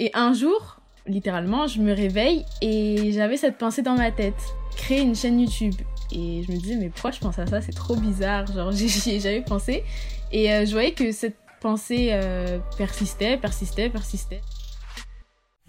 Et un jour, littéralement, je me réveille et j'avais cette pensée dans ma tête créer une chaîne YouTube. Et je me disais, mais pourquoi je pense à ça? C'est trop bizarre. Genre, j'y ai jamais pensé. Et euh, je voyais que cette pensée euh, persistait, persistait, persistait.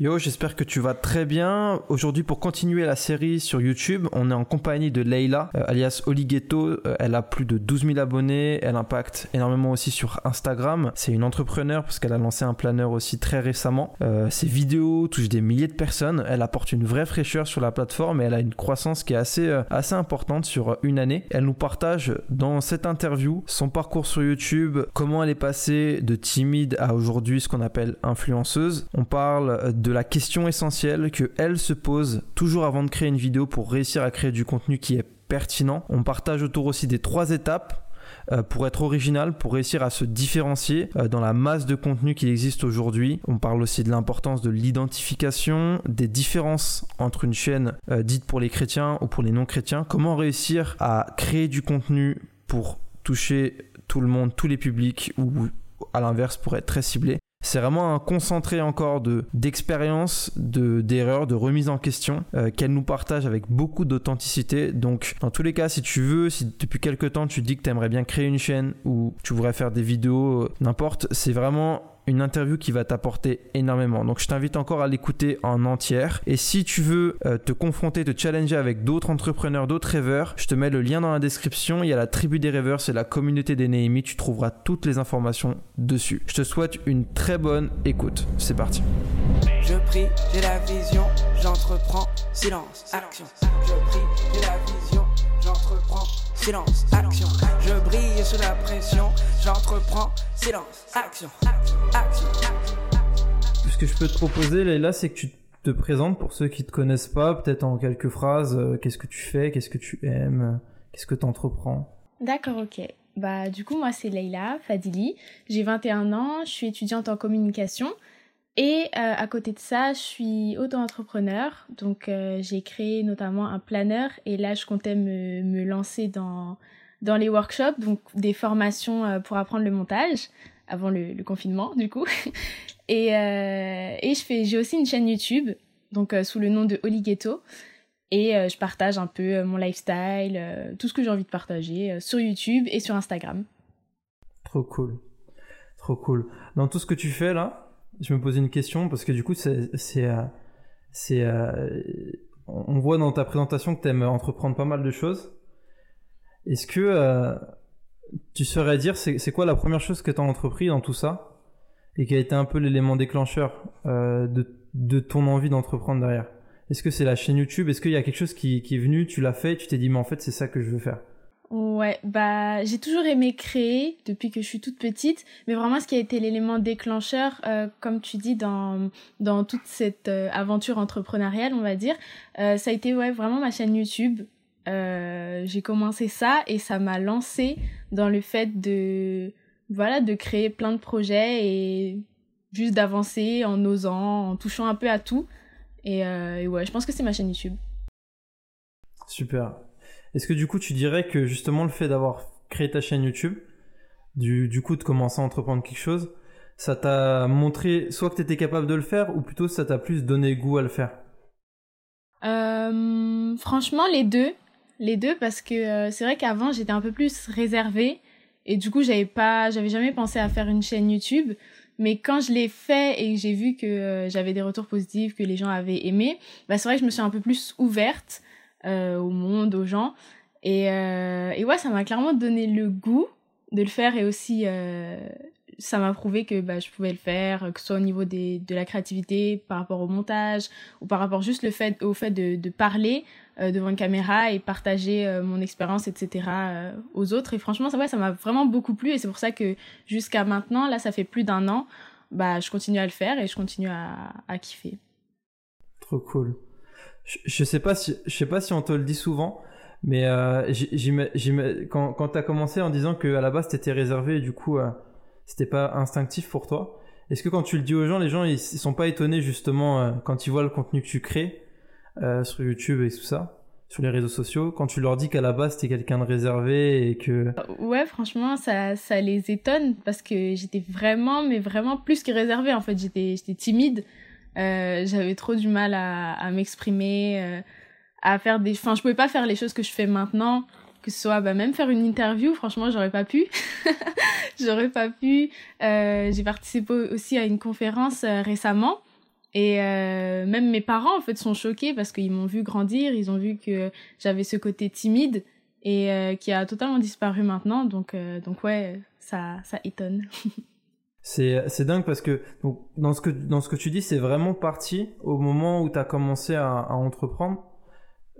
Yo, j'espère que tu vas très bien. Aujourd'hui, pour continuer la série sur YouTube, on est en compagnie de Leila, euh, alias Olighetto. Euh, elle a plus de 12 000 abonnés. Elle impacte énormément aussi sur Instagram. C'est une entrepreneur parce qu'elle a lancé un planeur aussi très récemment. Euh, ses vidéos touchent des milliers de personnes. Elle apporte une vraie fraîcheur sur la plateforme et elle a une croissance qui est assez, assez importante sur une année. Elle nous partage dans cette interview son parcours sur YouTube, comment elle est passée de timide à aujourd'hui ce qu'on appelle influenceuse. On parle de de la question essentielle que elle se pose toujours avant de créer une vidéo pour réussir à créer du contenu qui est pertinent. On partage autour aussi des trois étapes euh, pour être original, pour réussir à se différencier euh, dans la masse de contenu qui existe aujourd'hui. On parle aussi de l'importance de l'identification, des différences entre une chaîne euh, dite pour les chrétiens ou pour les non-chrétiens. Comment réussir à créer du contenu pour toucher tout le monde, tous les publics ou à l'inverse pour être très ciblé. C'est vraiment un concentré encore de d'expérience, de d'erreurs, de remise en question euh, qu'elle nous partage avec beaucoup d'authenticité. Donc dans tous les cas, si tu veux, si depuis quelques temps tu dis que tu bien créer une chaîne ou tu voudrais faire des vidéos, euh, n'importe, c'est vraiment une interview qui va t'apporter énormément. Donc je t'invite encore à l'écouter en entière. Et si tu veux euh, te confronter, te challenger avec d'autres entrepreneurs, d'autres rêveurs, je te mets le lien dans la description. Il y a la tribu des rêveurs, c'est la communauté des Néhémies. Tu trouveras toutes les informations dessus. Je te souhaite une très bonne écoute. C'est parti. Je prie, j'ai la vision, j'entreprends, silence. Je prie, j'ai la vision, j'entreprends, silence. Je brille sous la pression, j'entreprends, silence, action, action. Ce que je peux te proposer, Leïla, c'est que tu te présentes pour ceux qui te connaissent pas, peut-être en quelques phrases. Euh, qu'est-ce que tu fais Qu'est-ce que tu aimes Qu'est-ce que tu entreprends D'accord, ok. Bah, du coup, moi, c'est Leïla Fadili. J'ai 21 ans, je suis étudiante en communication. Et euh, à côté de ça, je suis auto-entrepreneur. Donc, euh, j'ai créé notamment un planeur. Et là, je comptais me, me lancer dans dans les workshops, donc des formations euh, pour apprendre le montage avant le, confinement du coup. et, euh, et je fais, j'ai aussi une chaîne YouTube, donc euh, sous le nom de Oli Ghetto. Et je partage un peu mon lifestyle, tout ce que j'ai envie de partager sur YouTube et sur Instagram. Trop cool. Trop cool. Dans tout ce que tu fais là, je me posais une question parce que du coup, c'est. c'est, on voit dans ta présentation que tu aimes entreprendre pas mal de choses. Est-ce que euh, tu saurais dire, c'est quoi la première chose que tu as entrepris dans tout ça et qui a été un peu l'élément déclencheur euh, de, ton envie d'entreprendre derrière? Est-ce que c'est la chaîne YouTube? Est-ce qu'il y a quelque chose qui, est venu, tu l'as fait, tu t'es dit, mais en fait, c'est ça que je veux faire. Ouais, bah j'ai toujours aimé créer depuis que je suis toute petite, mais vraiment ce qui a été l'élément déclencheur, euh, comme tu dis dans toute cette aventure entrepreneuriale, on va dire, ça a été vraiment ma chaîne YouTube. Euh, j'ai commencé ça et ça m'a lancé dans le fait de voilà de créer plein de projets et juste d'avancer en osant, en touchant un peu à tout. Et, euh, ouais, je pense que c'est ma chaîne YouTube. Super. Est-ce que du coup tu dirais que justement le fait d'avoir créé ta chaîne YouTube, du, du coup de commencer à entreprendre quelque chose, ça t'a montré soit que tu étais capable de le faire ou plutôt ça t'a plus donné goût à le faire? Euh, Franchement les deux les deux parce que euh, c'est vrai qu'avant j'étais un peu plus réservée et du coup j'avais pas j'avais jamais pensé à faire une chaîne YouTube. Mais quand je l'ai fait et j'ai vu que euh, j'avais des retours positifs que les gens avaient aimé bah c'est vrai que je me suis un peu plus ouverte euh, au monde aux gens. Et et ouais ça m'a clairement donné le goût de le faire et aussi ça m'a prouvé que bah, je pouvais le faire, que ce soit au niveau des, de la créativité, par rapport au montage, ou par rapport juste le fait, au fait de, parler devant une caméra et partager euh, mon expérience, etc. Euh, aux autres. Et franchement, ça ouais, m'a vraiment beaucoup plu. Et c'est pour ça que jusqu'à maintenant, là, ça fait plus d'un an, bah, je continue à le faire et je continue à, à kiffer. Trop cool. Je, je sais pas si, je sais pas si on te le dit souvent, mais quand, quand tu as commencé en disant qu'à la base, tu étais réservé et du coup c'était pas instinctif pour toi. Est-ce que quand tu le dis aux gens, les gens ils, sont pas étonnés justement euh, quand ils voient le contenu que tu crées? Euh, sur YouTube et tout ça, sur les réseaux sociaux, quand tu leur dis qu'à la base t'es quelqu'un de réservé et que ouais franchement ça ça les étonne parce que j'étais vraiment mais vraiment plus que réservé en fait j'étais j'étais timide j'avais trop du mal à, à m'exprimer, à faire des... Enfin, je pouvais pas faire les choses que je fais maintenant que ce soit bah, même faire une interview, franchement, j'aurais pas pu. j'aurais pas pu. Euh, j'ai participé aussi à une conférence euh, récemment. Et euh, même mes parents, en fait, sont choqués parce qu'ils m'ont vu grandir, ils ont vu que j'avais ce côté timide et euh, qui a totalement disparu maintenant. Donc, euh, donc ouais, ça, ça étonne. c'est, dingue parce que dans, ce que dans ce que tu dis, c'est vraiment parti au moment où tu as commencé à, entreprendre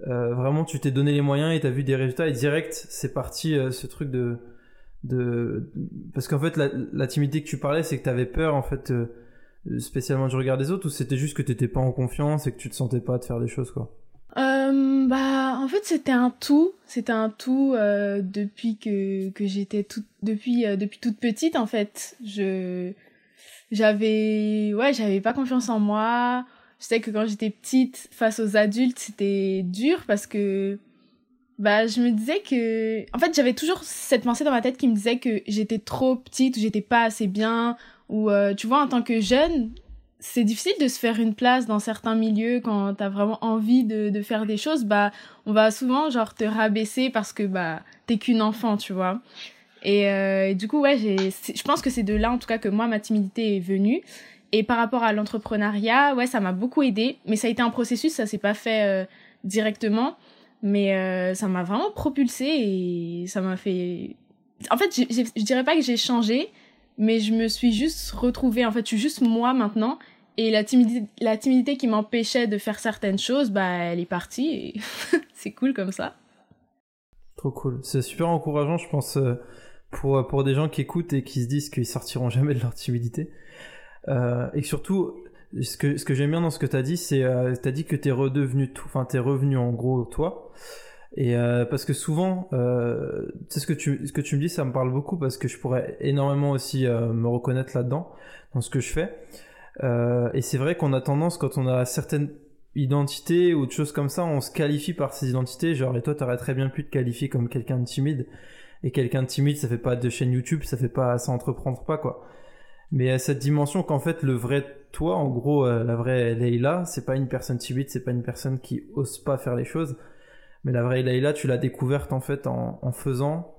vraiment tu t'es donné les moyens et t'as vu des résultats et direct c'est parti ce truc de de parce qu'en fait la, la, timidité que tu parlais c'est que t'avais peur en fait spécialement du regard des autres ou c'était juste que t'étais pas en confiance et que tu te sentais pas de faire des choses quoi? Bah en fait c'était un tout. C'était un tout depuis que que j'étais toute depuis depuis toute petite en fait. Je j'avais ouais j'avais pas confiance en moi. Je sais que quand j'étais petite, face aux adultes, c'était dur parce que bah je me disais que en fait j'avais toujours cette pensée dans ma tête qui me disait que j'étais trop petite ou j'étais pas assez bien ou euh, tu vois en tant que jeune c'est difficile de se faire une place dans certains milieux quand t'as vraiment envie de, faire des choses. Bah on va souvent genre te rabaisser parce que bah t'es qu'une enfant tu vois. Et, euh, du coup ouais je pense que c'est de là en tout cas que moi ma timidité est venue. Et par rapport à l'entrepreneuriat, ouais, ça m'a beaucoup aidé, mais ça a été un processus, ça s'est pas fait euh, directement, mais euh, ça m'a vraiment propulsé et ça m'a fait. En fait, je dirais pas que j'ai changé, mais je me suis juste retrouvée. En fait, je suis juste moi maintenant. Et la timidité, la timidité qui m'empêchait de faire certaines choses, bah, elle est partie et c'est cool comme ça. Trop cool. C'est super encourageant, je pense, euh, pour, pour des gens qui écoutent et qui se disent qu'ils sortiront jamais de leur timidité. Euh, et surtout, ce que, ce que j'aime bien dans ce que tu as dit, c'est euh, tu as dit que tu es redevenu enfin, tu es revenu en gros toi. Et euh, parce que souvent, euh, ce que tu ce que tu me dis, ça me parle beaucoup parce que je pourrais énormément aussi euh, me reconnaître là-dedans dans ce que je fais. Euh, et c'est vrai qu'on a tendance quand on a certaines identités ou de choses comme ça, on se qualifie par ces identités. Genre et toi, t'aurais très bien pu te qualifier comme quelqu'un de timide. Et quelqu'un de timide, ça fait pas de chaîne YouTube, ça fait pas, ça pas quoi. Mais à cette dimension qu'en fait le vrai toi, en gros euh, la vraie Leïla, c'est pas une personne timide, c'est pas une personne qui ose pas faire les choses, mais la vraie Leïla, tu l'as découverte en fait en, faisant.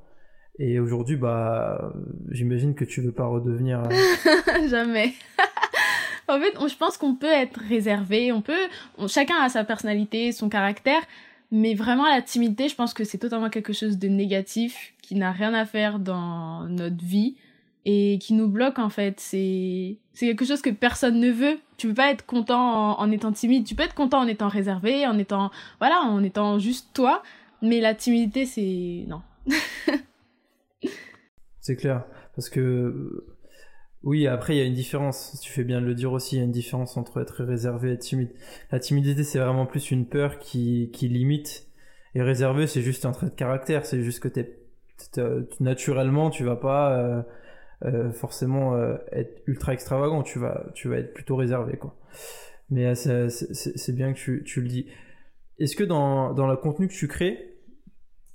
Et aujourd'hui, bah, j'imagine que tu veux pas redevenir. Euh, Jamais. en fait, je pense qu'on peut être réservé, on peut, chacun a sa personnalité, son caractère, mais vraiment la timidité, je pense que c'est totalement quelque chose de négatif qui n'a rien à faire dans notre vie et qui nous bloque en fait. C'est quelque chose que personne ne veut. Tu peux pas être content en, étant timide. Tu peux être content en étant réservé, en étant voilà, en étant juste toi. Mais la timidité, c'est non. c'est clair parce que oui, après il y a une différence. Tu fais bien de le dire aussi. Il y a une différence entre être réservé et être timide. La timidité, c'est vraiment plus une peur qui qui limite. Et réservé, c'est juste un trait de caractère. C'est juste que t'es naturellement, tu vas pas euh, euh, forcément euh, être ultra extravagant, tu vas, tu vas être plutôt réservé. Quoi. Mais euh, c'est bien que tu, tu le dis. Est-ce que dans, dans le contenu que tu crées,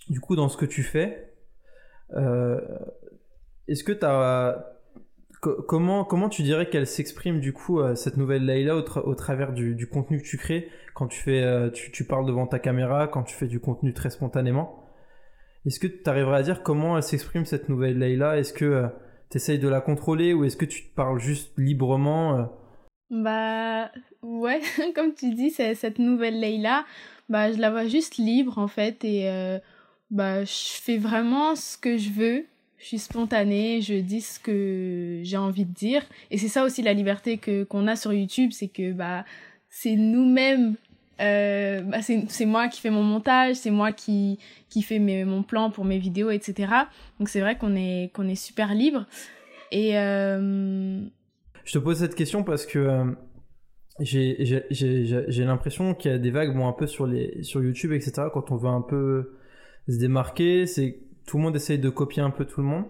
du coup, dans ce que tu fais, est-ce que tu as. Comment, comment tu dirais qu'elle s'exprime du coup cette nouvelle Layla au, travers du, du, contenu que tu crées? Quand tu fais tu, tu, parles devant ta caméra quand tu fais du contenu très spontanément est-ce que tu arriverais à dire comment elle s'exprime cette nouvelle Layla est-ce que t'essayes de la contrôler ou est-ce que tu te parles juste librement euh? Bah ouais, comme tu dis, cette nouvelle Leila, bah je la vois juste libre en fait et euh, bah je fais vraiment ce que je veux. Je suis spontanée, je dis ce que j'ai envie de dire et c'est ça aussi la liberté que qu'on a sur YouTube, c'est que bah c'est nous-mêmes euh, bah c'est moi qui fais mon montage, c'est moi qui, qui fais mes, mon plan pour mes vidéos, etc. Donc c'est vrai qu'on est, qu'on est super libre. Et euh... Je te pose cette question parce que euh, j'ai l'impression qu'il y a des vagues bon, un peu sur, les, sur YouTube, etc. Quand on veut un peu se démarquer, c'est tout le monde essaye de copier un peu tout le monde.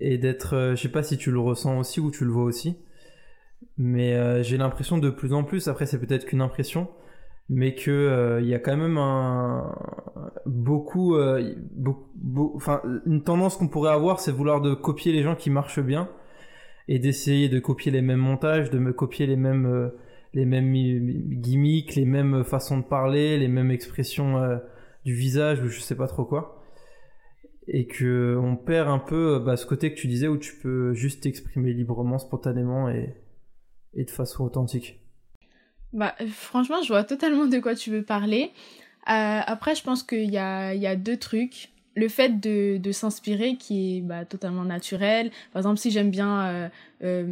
Et d'être, euh, je sais pas si tu le ressens aussi ou tu le vois aussi, mais j'ai l'impression de plus en plus, après c'est peut-être qu'une impression, mais que euh, il y a quand même un beaucoup, euh, une tendance qu'on pourrait avoir, c'est vouloir de copier les gens qui marchent bien. et d'essayer de copier les mêmes montages, de me copier les mêmes les mêmes gimmicks, les mêmes façons de parler, les mêmes expressions du visage ou je sais pas trop quoi. Et que on perd un peu bah, ce côté que tu disais où tu peux juste t'exprimer librement, spontanément et, et de façon authentique. Bah, franchement, je vois totalement de quoi tu veux parler. Euh, après, je pense qu'il y a, y a deux trucs. Le fait de, de s'inspirer qui est bah, totalement naturel. Par exemple, si j'aime bien euh, euh,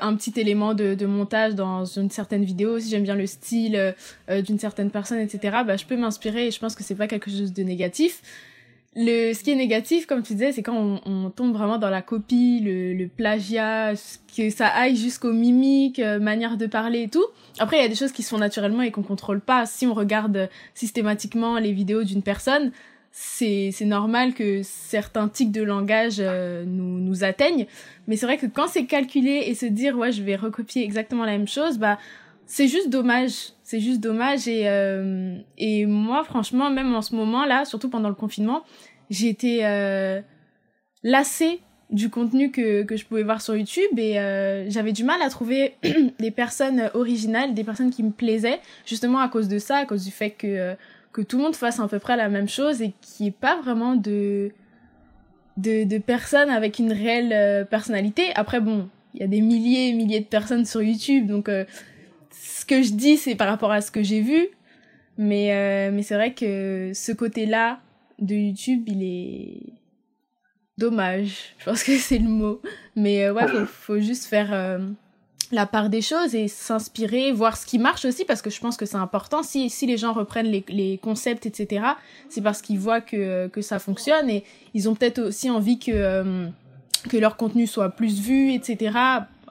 un petit élément de, de montage dans une certaine vidéo, si j'aime bien le style euh, d'une certaine personne, etc., bah, je peux m'inspirer et je pense que c'est pas quelque chose de négatif. Le, ce qui est négatif, comme tu disais, c'est quand on, on, tombe vraiment dans la copie, le, le plagiat, que ça aille jusqu'aux mimiques, euh, manière de parler et tout. Après, il y a des choses qui se font naturellement et qu'on contrôle pas. Si on regarde systématiquement les vidéos d'une personne, c'est c'est normal que certains tics de langage euh, nous nous atteignent. Mais c'est vrai que quand c'est calculé et se dire ouais je vais recopier exactement la même chose, bah c'est juste dommage. C'est juste dommage et euh, et moi franchement même en ce moment là, surtout pendant le confinement, j'ai été euh, lassée du contenu que que je pouvais voir sur YouTube et euh, j'avais du mal à trouver des personnes originales, des personnes qui me plaisaient justement à cause de ça, à cause du fait que euh, que tout le monde fasse à peu près la même chose et qu'il n'y ait pas vraiment de de, de personnes avec une réelle euh, personnalité. Après bon, il y a des milliers et milliers de personnes sur YouTube donc ce que je dis, c'est par rapport à ce que j'ai vu. Mais, euh, mais c'est vrai que ce côté-là de YouTube, il est dommage. Je pense que c'est le mot. Mais euh, ouais, faut, faut juste faire euh, la part des choses et s'inspirer, voir ce qui marche aussi, parce que je pense que c'est important. Si, si les gens reprennent les, les concepts, etc., c'est parce qu'ils voient que, que ça fonctionne et ils ont peut-être aussi envie que, que leur contenu soit plus vu, etc.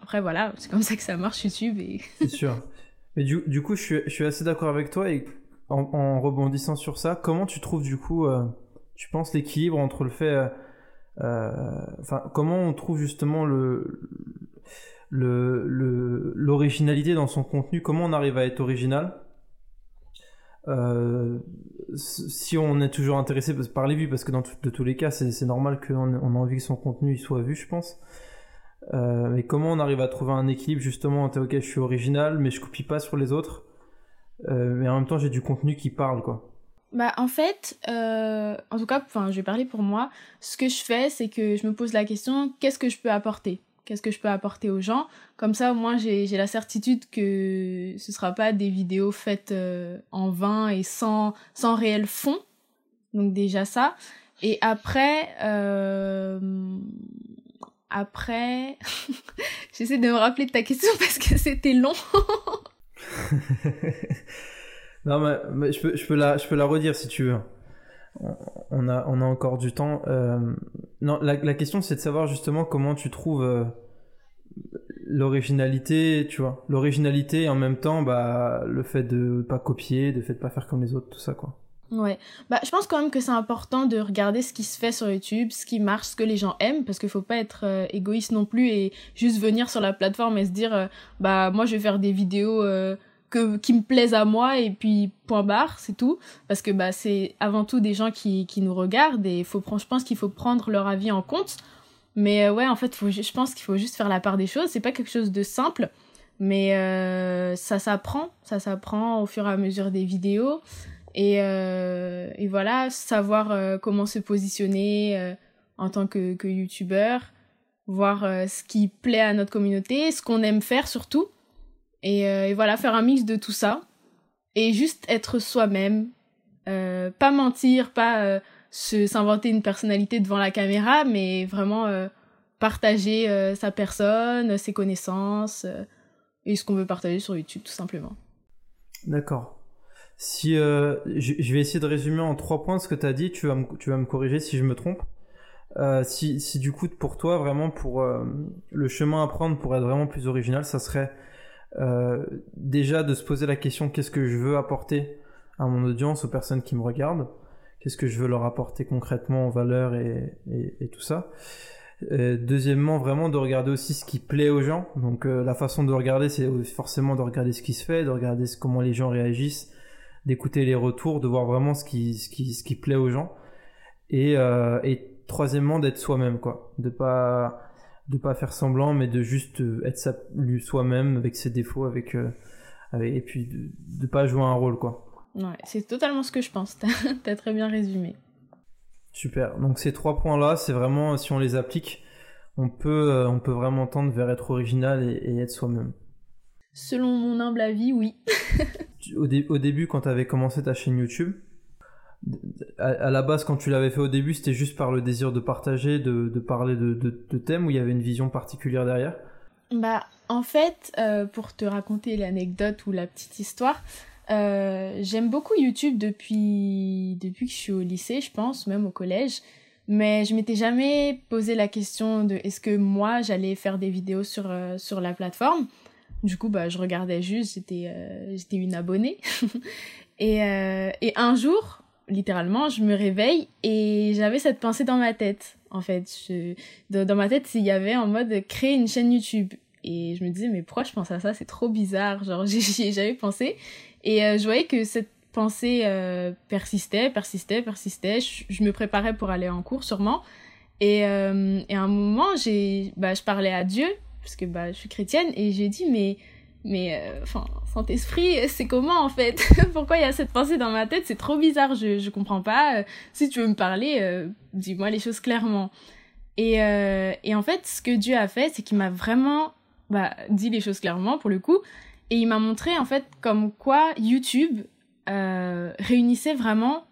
Après, voilà, c'est comme ça que ça marche YouTube. C'est sûr. Mais du, coup, je suis, assez d'accord avec toi et en, rebondissant sur ça, comment tu trouves du coup, euh, tu penses l'équilibre entre le fait, euh, enfin, comment on trouve justement le l'originalité dans son contenu? Comment on arrive à être original? Euh, si on est toujours intéressé par les vues, parce que dans de tous les cas, c'est normal qu'on on a envie que son contenu soit vu, je pense. Euh, mais comment on arrive à trouver un équilibre justement entre ok je suis original mais je copie pas sur les autres. Euh, mais en même temps j'ai du contenu qui parle quoi. Bah en fait euh, en tout cas enfin je vais parler pour moi. Ce que je fais c'est que je me pose la question qu'est-ce que je peux apporter? Qu'est-ce que je peux apporter aux gens? Comme ça au moins j'ai la certitude que ce sera pas des vidéos faites en vain et sans sans réel fond. Donc déjà ça. Et après après, j'essaie de me rappeler de ta question parce que c'était long. non, mais, je, peux, je, peux la, je peux la redire si tu veux. On a, on a encore du temps. Euh, non, la, question c'est de savoir justement comment tu trouves euh, l'originalité, tu vois. L'originalité et en même temps, bah, le fait de pas copier, le fait de pas faire comme les autres, tout ça, quoi. Ouais, bah je pense quand même que c'est important de regarder ce qui se fait sur YouTube, ce qui marche, ce que les gens aiment, parce qu'il faut pas être euh, égoïste non plus et juste venir sur la plateforme et se dire euh, bah moi je vais faire des vidéos euh, que qui me plaisent à moi et puis point barre, c'est tout, parce que bah c'est avant tout des gens qui qui nous regardent et faut je pense qu'il faut prendre leur avis en compte. Mais ouais, en fait, faut je pense qu'il faut juste faire la part des choses, c'est pas quelque chose de simple, mais ça s'apprend, ça s'apprend au fur et à mesure des vidéos. Et, euh, et voilà, savoir euh, comment se positionner euh, en tant que, youtubeur, voir ce qui plaît à notre communauté, ce qu'on aime faire surtout. Et, et, voilà, faire un mix de tout ça. Et juste être soi-même. pas mentir, pas s'inventer une personnalité devant la caméra, mais vraiment partager sa personne, ses connaissances et ce qu'on veut partager sur YouTube tout simplement. D'accord. Si euh, je, vais essayer de résumer en trois points ce que tu as dit, tu vas, me, tu vas me corriger si je me trompe. Euh, si, si du coup pour toi vraiment pour euh, le chemin à prendre pour être vraiment plus original, ça serait euh, déjà de se poser la question qu'est-ce que je veux apporter à mon audience, aux personnes qui me regardent, qu'est-ce que je veux leur apporter concrètement en valeur et, et, et tout ça? Euh, deuxièmement, vraiment de regarder aussi ce qui plaît aux gens. Donc la façon de regarder, c'est forcément de regarder ce qui se fait, de regarder comment les gens réagissent, d'écouter les retours, de voir vraiment ce qui, ce qui, ce qui plaît aux gens. Et, euh, et troisièmement, d'être soi-même, quoi. De pas, de pas faire semblant, mais de juste être soi-même avec ses défauts, avec, et puis de, de pas jouer un rôle quoi. Ouais, c'est totalement ce que je pense. T'as as très bien résumé. Super. Donc ces trois points-là, c'est vraiment, si on les applique, on peut, euh, on peut vraiment tendre vers être original et, être soi-même. Selon mon humble avis, oui. au, au, début, quand tu avais commencé ta chaîne YouTube, à, la base, quand tu l'avais fait au début, c'était juste par le désir de partager, de, parler de, de, thèmes où il y avait une vision particulière derrière? Bah, en fait, euh, pour te raconter l'anecdote ou la petite histoire, euh, j'aime beaucoup YouTube depuis, depuis que je suis au lycée, je pense, même au collège. Mais je m'étais jamais posé la question de est-ce que moi j'allais faire des vidéos sur, euh, sur la plateforme. Du coup, bah, je regardais juste, j'étais euh, j'étais une abonnée. et, et un jour, littéralement, je me réveille et j'avais cette pensée dans ma tête. En fait, dans ma tête, il y avait en mode créer une chaîne YouTube. Et je me disais, mais pourquoi je pense à ça? C'est trop bizarre. Genre, j'y ai jamais pensé. Et euh, je voyais que cette pensée euh, persistait, persistait, persistait. Je, me préparais pour aller en cours sûrement. Et, euh, et à un moment, j'ai, bah, je parlais à Dieu, parce que bah, je suis chrétienne, et j'ai dit, mais, mais enfin, Saint-Esprit, c'est comment en fait? Pourquoi il y a cette pensée dans ma tête? C'est trop bizarre, je, je comprends pas. Si tu veux me parler, dis-moi les choses clairement. Et, et en fait, ce que Dieu a fait, c'est qu'il m'a vraiment bah, dit les choses clairement pour le coup. Et il m'a montré en fait comme quoi YouTube euh, réunissait vraiment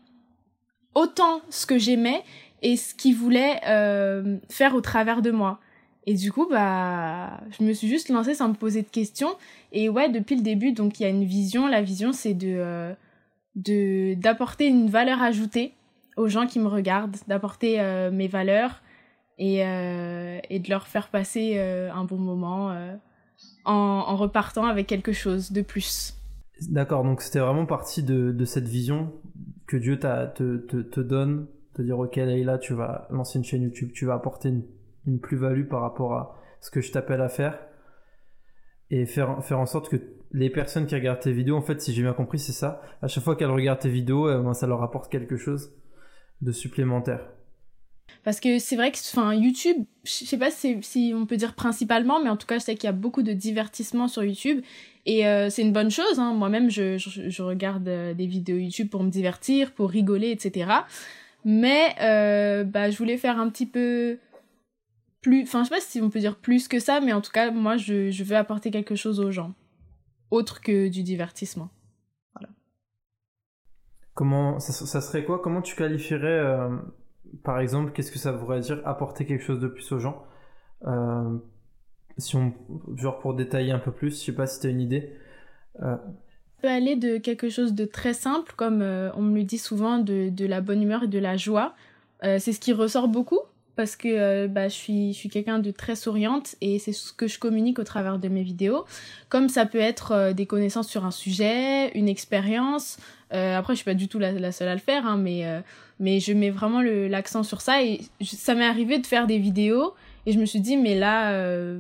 autant ce que j'aimais et ce qu'il voulait euh, faire au travers de moi. Et du coup, bah, je me suis juste lancée sans me poser de questions. Et ouais, depuis le début, donc il y a une vision. La vision, c'est de, euh, de d'apporter une valeur ajoutée aux gens qui me regardent, d'apporter euh, mes valeurs et, euh, et de leur faire passer un bon moment en, repartant avec quelque chose de plus. D'accord, donc c'était vraiment partie de, cette vision que Dieu te, te, donne, te dire ok là tu vas lancer une chaîne YouTube, tu vas apporter une, plus-value par rapport à ce que je t'appelle à faire et faire, faire en sorte que les personnes qui regardent tes vidéos, en fait si j'ai bien compris c'est ça, à chaque fois qu'elles regardent tes vidéos, euh, ben, ça leur apporte quelque chose de supplémentaire. Parce que c'est vrai que enfin, YouTube, je sais pas si, si, on peut dire principalement, mais en tout cas, je sais qu'il y a beaucoup de divertissement sur YouTube. Et euh, c'est une bonne chose. Hein. Moi-même, je, je, regarde euh, des vidéos YouTube pour me divertir, pour rigoler, etc. Mais euh, bah, je voulais faire un petit peu plus... Enfin, je sais pas si on peut dire plus que ça, mais en tout cas, moi, je, je veux apporter quelque chose aux gens. Autre que du divertissement. Voilà. Comment... Ça, ça serait quoi? Comment tu qualifierais par exemple, qu'est-ce que ça voudrait dire apporter quelque chose de plus aux gens? Euh, Si on, genre pour détailler un peu plus, je sais pas si tu as une idée. Euh... peut aller de quelque chose de très simple, comme euh, on me le dit souvent, de, de, la bonne humeur et de la joie. Euh, c'est ce qui ressort beaucoup parce que bah, je suis, je suis quelqu'un de très souriante et c'est ce que je communique au travers de mes vidéos. Comme ça peut être des connaissances sur un sujet, une expérience. après, je suis pas du tout la, la seule à le faire, hein, mais mais je mets vraiment l'accent sur ça et ça m'est arrivé de faire des vidéos et je me suis dit mais là euh,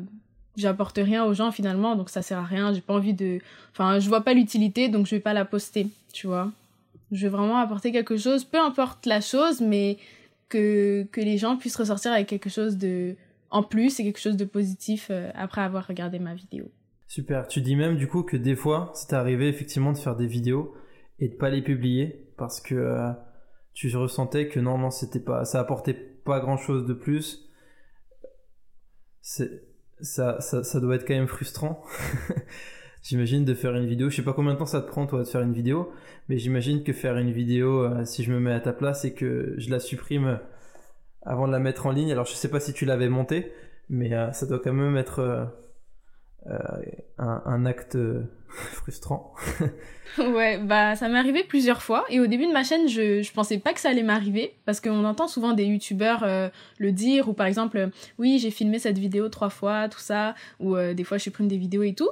j'apporte rien aux gens finalement donc ça sert à rien j'ai pas envie de enfin je vois pas l'utilité donc je vais pas la poster tu vois je vais vraiment apporter quelque chose peu importe la chose mais que que les gens puissent ressortir avec quelque chose de en plus et quelque chose de positif euh, après avoir regardé ma vidéo super tu dis même du coup que des fois c'est arrivé effectivement de faire des vidéos et de pas les publier parce que euh, tu ressentais que non, non, c'était pas, ça apportait pas grand chose de plus. C'est, ça, ça, ça doit être quand même frustrant. j'imagine de faire une vidéo. Je sais pas combien de temps ça te prend toi de faire une vidéo, mais j'imagine que faire une vidéo, euh, si je me mets à ta place et que je la supprime avant de la mettre en ligne. Alors je sais pas si tu l'avais montée, mais euh, ça doit quand même être euh, euh, un, acte euh, frustrant. ouais, bah ça m'est arrivé plusieurs fois et au début de ma chaîne, je je pensais pas que ça allait m'arriver parce qu'on entend souvent des youtubeurs euh, le dire ou par exemple oui, j'ai filmé cette vidéo trois fois, tout ça ou des fois je supprime des vidéos et tout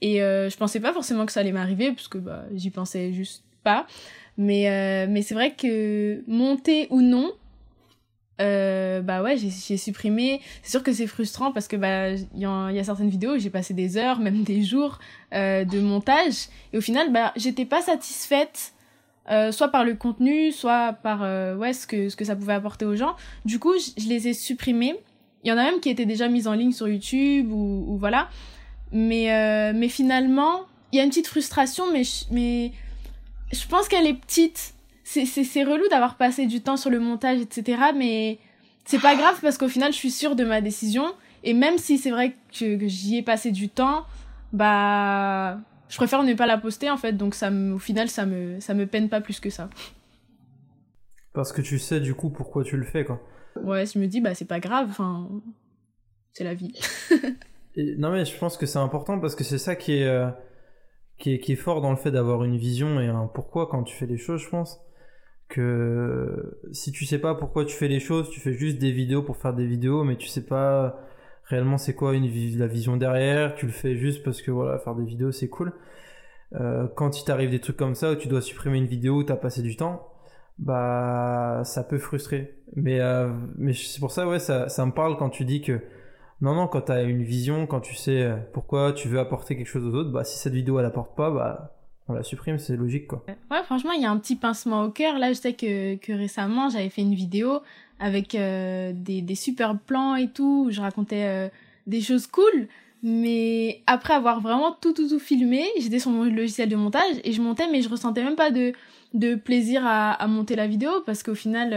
et je pensais pas forcément que ça allait m'arriver parce que bah j'y pensais juste pas. Mais mais c'est vrai que monter ou non, euh, bah ouais, j'ai supprimé. C'est sûr que c'est frustrant parce que bah il y, a certaines vidéos où j'ai passé des heures, même des jours euh, de montage et au final bah j'étais pas satisfaite euh, soit par le contenu, soit par euh, ouais ce que ce que ça pouvait apporter aux gens. Du coup, je les ai supprimés il y en a même qui étaient déjà mises en ligne sur YouTube ou, ou voilà. Mais, euh, mais finalement, il y a une petite frustration, mais je, mais je pense qu'elle est petite. C'est, relou d'avoir passé du temps sur le montage, etc. Mais c'est pas grave parce qu'au final, je suis sûre de ma décision. Et même si c'est vrai que, que j'y ai passé du temps, bah, je préfère ne pas la poster en fait. Donc ça me, au final, ça me, ça me peine pas plus que ça. Parce que tu sais du coup pourquoi tu le fais, quoi. Ouais, je me dis, bah c'est pas grave, enfin, c'est la vie. Non mais je pense que c'est important parce que c'est ça qui est, euh, qui est, qui est fort dans le fait d'avoir une vision et un pourquoi quand tu fais les choses, je pense. Que si tu sais pas pourquoi tu fais les choses, tu fais juste des vidéos pour faire des vidéos, mais tu sais pas réellement c'est quoi la vision derrière, tu le fais juste parce que voilà, faire des vidéos c'est cool. Euh, quand il t'arrive des trucs comme ça où tu dois supprimer une vidéo où t'as passé du temps, bah ça peut frustrer. Mais, euh, mais c'est pour ça, ouais, ça, ça me parle quand tu dis que non, non, quand tu as une vision, quand tu sais euh, pourquoi tu veux apporter quelque chose aux autres, bah si cette vidéo elle apporte pas, bah on la supprime, c'est logique quoi. Ouais, franchement, il y a un petit pincement au cœur. Là, je sais que, que récemment, j'avais fait une vidéo avec euh, des, des super plans et tout, où je racontais euh, des choses cool. Mais après avoir vraiment tout, tout, tout filmé, j'étais sur mon logiciel de montage et je montais, mais je ressentais même pas de, de plaisir à, à monter la vidéo parce qu'au final,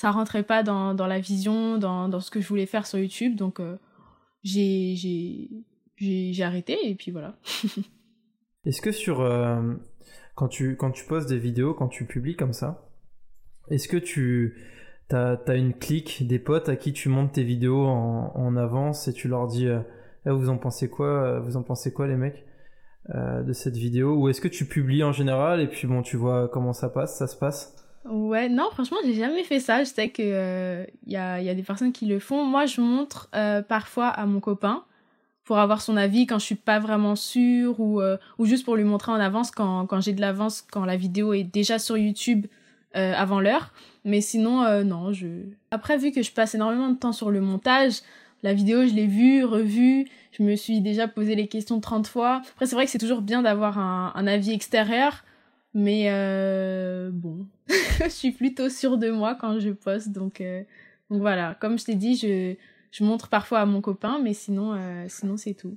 ça rentrait pas dans, dans la vision, dans, dans ce que je voulais faire sur YouTube. Donc, euh, j'ai, arrêté et puis voilà. est-ce que sur. Euh, quand, tu, quand tu postes des vidéos, quand tu publies comme ça, est-ce que tu. T'as as une clique des potes à qui tu montes tes vidéos en, en avance et tu leur dis euh, eh, vous en pensez quoi vous en pensez quoi les mecs euh, de cette vidéo? Ou est-ce que tu publies en général et puis bon tu vois comment ça passe ça se passe? Ouais, non, franchement, j'ai jamais fait ça. Je sais qu'il euh, y, a, y a des personnes qui le font. Moi, je montre euh, parfois à mon copain pour avoir son avis quand je suis pas vraiment sûre ou, euh, ou juste pour lui montrer en avance quand, quand j'ai de l'avance, quand la vidéo est déjà sur YouTube euh, avant l'heure. Mais sinon, euh, non, je... Après, vu que je passe énormément de temps sur le montage, la vidéo, je l'ai vue, revue, je me suis déjà posé les questions 30 fois. Après, c'est vrai que c'est toujours bien d'avoir un, un avis extérieur mais euh, bon, je suis plutôt sûre de moi quand je poste. Donc, euh, donc voilà, comme je t'ai dit, je, je montre parfois à mon copain, mais sinon, euh, sinon c'est tout.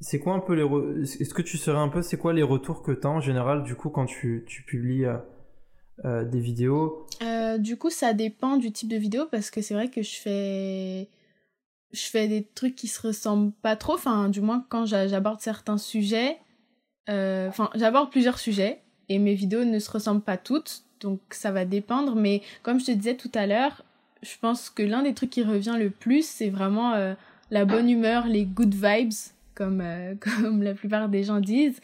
C'est quoi un peu les... Re... Est-ce que tu saurais un peu, c'est quoi les retours que tu as en général, du coup, quand tu, tu publies des vidéos? Du coup, ça dépend du type de vidéo, parce que c'est vrai que je fais... Je fais des trucs qui se ressemblent pas trop, enfin, du moins quand j'aborde certains sujets, Enfin, j'aborde plusieurs sujets et mes vidéos ne se ressemblent pas toutes, donc ça va dépendre. Mais comme je te disais tout à l'heure, je pense que l'un des trucs qui revient le plus, c'est vraiment euh, la bonne humeur, les good vibes, comme, euh, comme la plupart des gens disent.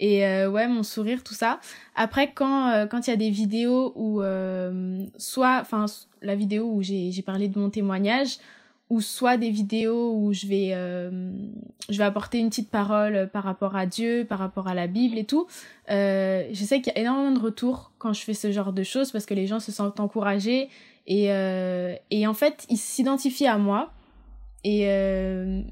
Et euh, ouais, mon sourire, tout ça. Après, quand quand il y a des vidéos où soit, enfin, la vidéo où j'ai parlé de mon témoignage, ou soit des vidéos où je vais euh, je vais apporter une petite parole par rapport à Dieu, par rapport à la Bible et tout. Euh, je sais qu'il y a énormément de retours quand je fais ce genre de choses parce que les gens se sentent encouragés et euh, et en fait ils s'identifient à moi et euh,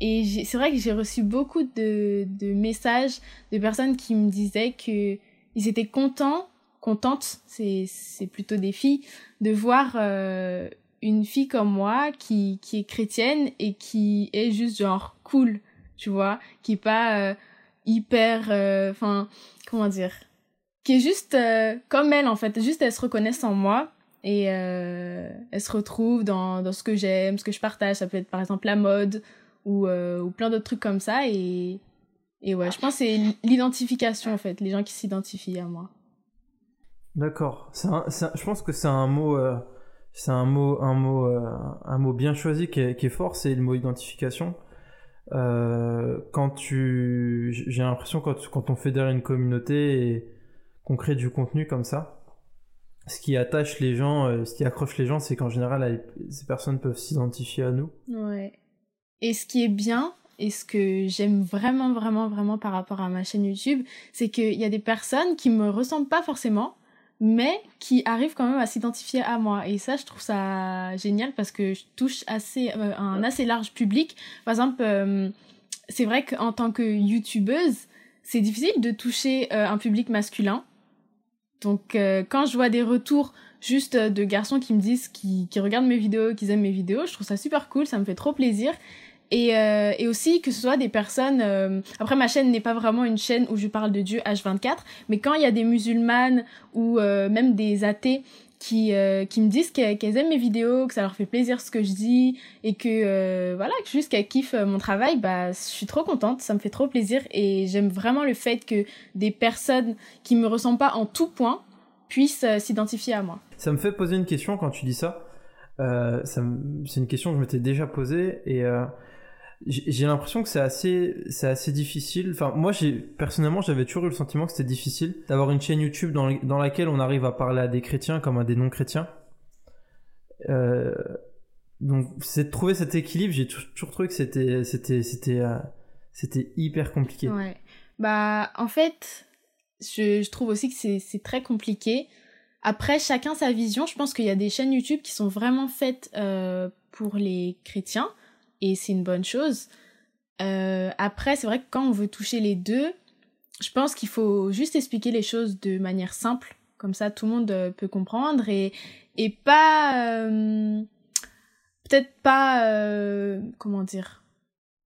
et c'est vrai que j'ai reçu beaucoup de de messages de personnes qui me disaient que ils étaient contents contentes c'est c'est plutôt des filles de voir euh, une fille comme moi qui, qui est chrétienne et qui est juste genre cool, tu vois, qui est pas euh, hyper, euh, enfin, comment dire, qui est juste euh, comme elle en fait, juste elle se reconnaissent en moi et elle se retrouve dans, dans ce que j'aime, ce que je partage, ça peut être par exemple la mode ou, ou plein d'autres trucs comme ça et, et ouais, je pense que c'est l'identification en fait, les gens qui s'identifient à moi. D'accord, je pense que c'est un mot c'est un mot, un mot, euh, un mot bien choisi qui est, fort, c'est le mot identification. Euh, quand tu, j'ai l'impression quand, quand on fédère une communauté et qu'on crée du contenu comme ça, ce qui attache les gens, euh, ce qui accroche les gens, c'est qu'en général, ces personnes peuvent s'identifier à nous. Ouais. Et ce qui est bien, et ce que j'aime vraiment, vraiment, vraiment par rapport à ma chaîne YouTube, c'est qu'il y a des personnes qui me ressemblent pas forcément, mais qui arrivent quand même à s'identifier à moi. Et ça, je trouve ça génial parce que je touche assez, euh, un assez large public. Par exemple, euh, c'est vrai qu'en tant que youtubeuse, c'est difficile de toucher euh, un public masculin. Donc, quand je vois des retours juste de garçons qui me disent qui, qui regardent mes vidéos, qu'ils aiment mes vidéos. Je trouve ça super cool, ça me fait trop plaisir. Et, euh, et aussi que ce soit des personnes... Euh, après, ma chaîne n'est pas vraiment une chaîne où je parle de Dieu H24, mais quand il y a des musulmanes ou euh, même des athées qui, qui me disent qu'elles aiment mes vidéos, que ça leur fait plaisir ce que je dis, et que voilà, que juste qu'elles kiffent mon travail, bah, je suis trop contente, ça me fait trop plaisir, et j'aime vraiment le fait que des personnes qui me ressemblent pas en tout point puissent s'identifier à moi. Ça me fait poser une question quand tu dis ça. Euh, c'est une question que je m'étais déjà posée et euh, j'ai l'impression que c'est assez, c'est assez difficile. Enfin, moi, j'ai personnellement, j'avais toujours eu le sentiment que c'était difficile d'avoir une chaîne YouTube dans, dans, laquelle on arrive à parler à des chrétiens comme à des non-chrétiens. Euh, donc, c'est de trouver cet équilibre. J'ai toujours trouvé que c'était, c'était, c'était, euh, c'était hyper compliqué. Ouais. Bah, en fait, je, trouve aussi que c'est très compliqué. Après, chacun sa vision. Je pense qu'il y a des chaînes YouTube qui sont vraiment faites euh, pour les chrétiens et c'est une bonne chose. Euh, après, c'est vrai que quand on veut toucher les deux, je pense qu'il faut juste expliquer les choses de manière simple, comme ça tout le monde euh, peut comprendre et, et pas... Euh, peut-être pas... Euh, comment dire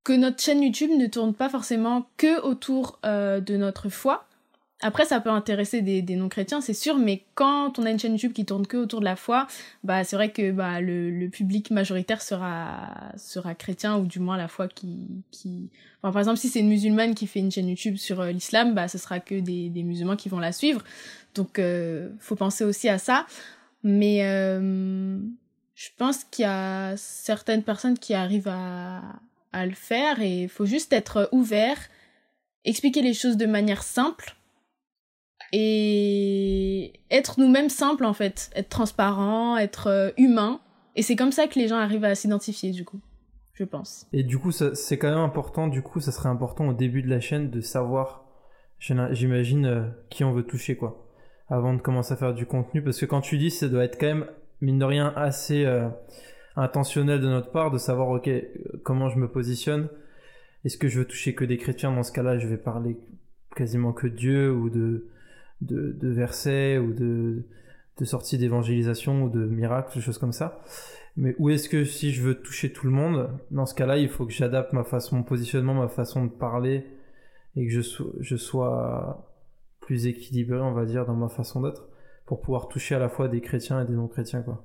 Que notre chaîne YouTube ne tourne pas forcément que autour de notre foi, après, ça peut intéresser des, des non-chrétiens, c'est sûr, mais quand on a une chaîne YouTube qui tourne que autour de la foi, bah c'est vrai que bah le, le, public majoritaire sera sera chrétien ou du moins la foi qui qui. Enfin, par exemple, si c'est une musulmane qui fait une chaîne YouTube sur euh, l'islam, bah ce sera que des, des musulmans qui vont la suivre. Donc, euh, faut penser aussi à ça. Mais euh, je pense qu'il y a certaines personnes qui arrivent à à le faire et il faut juste être ouvert, expliquer les choses de manière simple et être nous-mêmes simples en fait, être transparent, être euh, humain. Et c'est comme ça que les gens arrivent à s'identifier du coup, je pense. Et du coup, c'est quand même important, du coup, ça serait important au début de la chaîne de savoir, j'imagine, euh, qui on veut toucher quoi, avant de commencer à faire du contenu, parce que quand tu dis, ça doit être quand même, mine de rien, assez euh, intentionnel de notre part de savoir, ok, comment je me positionne. Est-ce que je veux toucher que des chrétiens? Dans ce cas-là, je vais parler quasiment que Dieu ou de de, versets ou de, sorties d'évangélisation ou de miracles, des choses comme ça. Mais où est-ce que si je veux toucher tout le monde, dans ce cas-là, il faut que j'adapte ma façon, mon positionnement, ma façon de parler et que je, sois plus équilibré, on va dire, dans ma façon d'être pour pouvoir toucher à la fois des chrétiens et des non-chrétiens, quoi.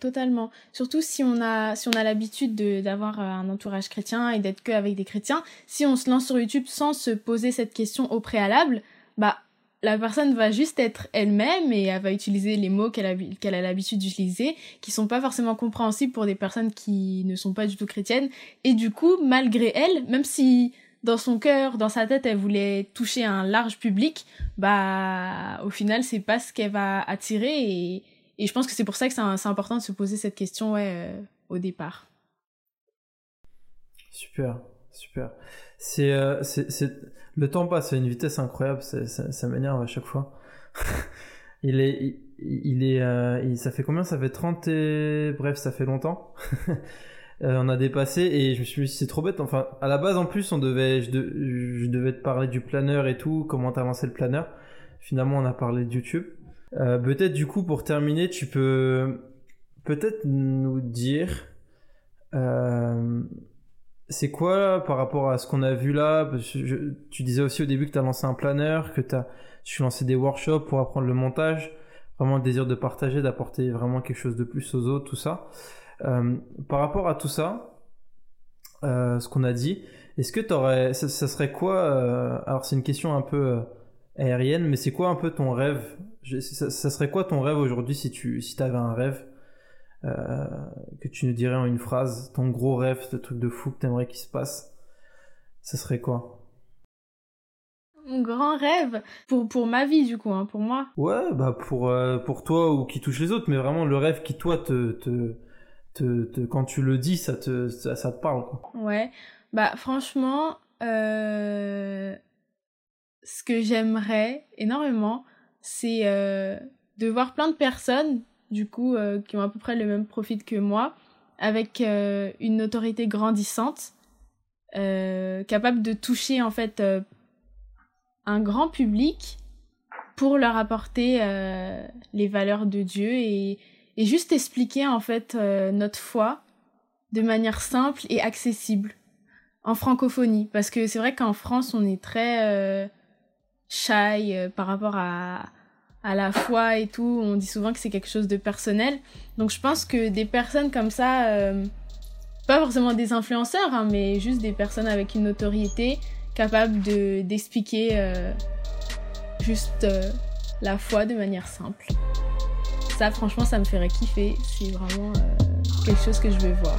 Totalement. Surtout si on a, si a l'habitude d'avoir un entourage chrétien et d'être que avec des chrétiens, si on se lance sur YouTube sans se poser cette question au préalable, bah la personne va juste être elle-même et elle va utiliser les mots qu'elle a, a l'habitude d'utiliser, qui sont pas forcément compréhensibles pour des personnes qui ne sont pas du tout chrétiennes. Et du coup, malgré elle, même si dans son cœur, dans sa tête, elle voulait toucher un large public, bah, au final, c'est pas ce qu'elle va attirer et, et je pense que c'est pour ça que c'est, important de se poser cette question, ouais, euh, au départ. Super, super. C'est, euh, c'est, le temps passe à une vitesse incroyable, ça, ça, m'énerve à chaque fois. il est, il, est, euh, ça fait combien? Ça fait 30 et bref, ça fait longtemps. Euh, on a dépassé et je me suis dit c'est trop bête. Enfin, à la base en plus, on devait, je, devais te parler du planeur et tout, comment t'as lancé le planeur. Finalement, on a parlé de YouTube. Peut-être du coup pour terminer, tu peux peut-être nous dire c'est quoi par rapport à ce qu'on a vu là? Tu disais aussi au début que tu as lancé un planeur, que tu as lancé des workshops pour apprendre le montage, vraiment le désir de partager, d'apporter vraiment quelque chose de plus aux autres, tout ça. Euh, par rapport à tout ça, euh, ce qu'on a dit, est-ce que tu aurais, ça, serait quoi euh, Alors c'est une question un peu aérienne, mais c'est quoi un peu ton rêve? Ça, ça, serait quoi ton rêve aujourd'hui si tu si avais un rêve? Euh, que tu nous dirais en une phrase, ton gros rêve, ce truc de fou que t'aimerais qu'il se passe, ce serait quoi? Mon grand rêve? Pour, pour ma vie, du coup, hein, pour moi Ouais, bah pour, euh, pour toi ou qui touche les autres, mais vraiment le rêve qui, toi, te, te, te, quand tu le dis, ça te, ça, te parle. Quoi. Ouais, bah franchement, euh, ce que j'aimerais énormément, c'est de voir plein de personnes du coup, euh, qui ont à peu près le même profit que moi, avec euh, une autorité grandissante, euh, capable de toucher en fait un grand public pour leur apporter euh, les valeurs de Dieu et, et juste expliquer en fait euh, notre foi de manière simple et accessible en francophonie. Parce que c'est vrai qu'en France, on est très euh, shy euh, par rapport à, à la foi et tout. On dit souvent que c'est quelque chose de personnel. Donc je pense que des personnes comme ça, euh, pas forcément des influenceurs, hein, mais juste des personnes avec une notoriété capable de d'expliquer euh, juste euh, la foi de manière simple. Ça, franchement, ça me ferait kiffer. C'est vraiment quelque chose que je veux voir.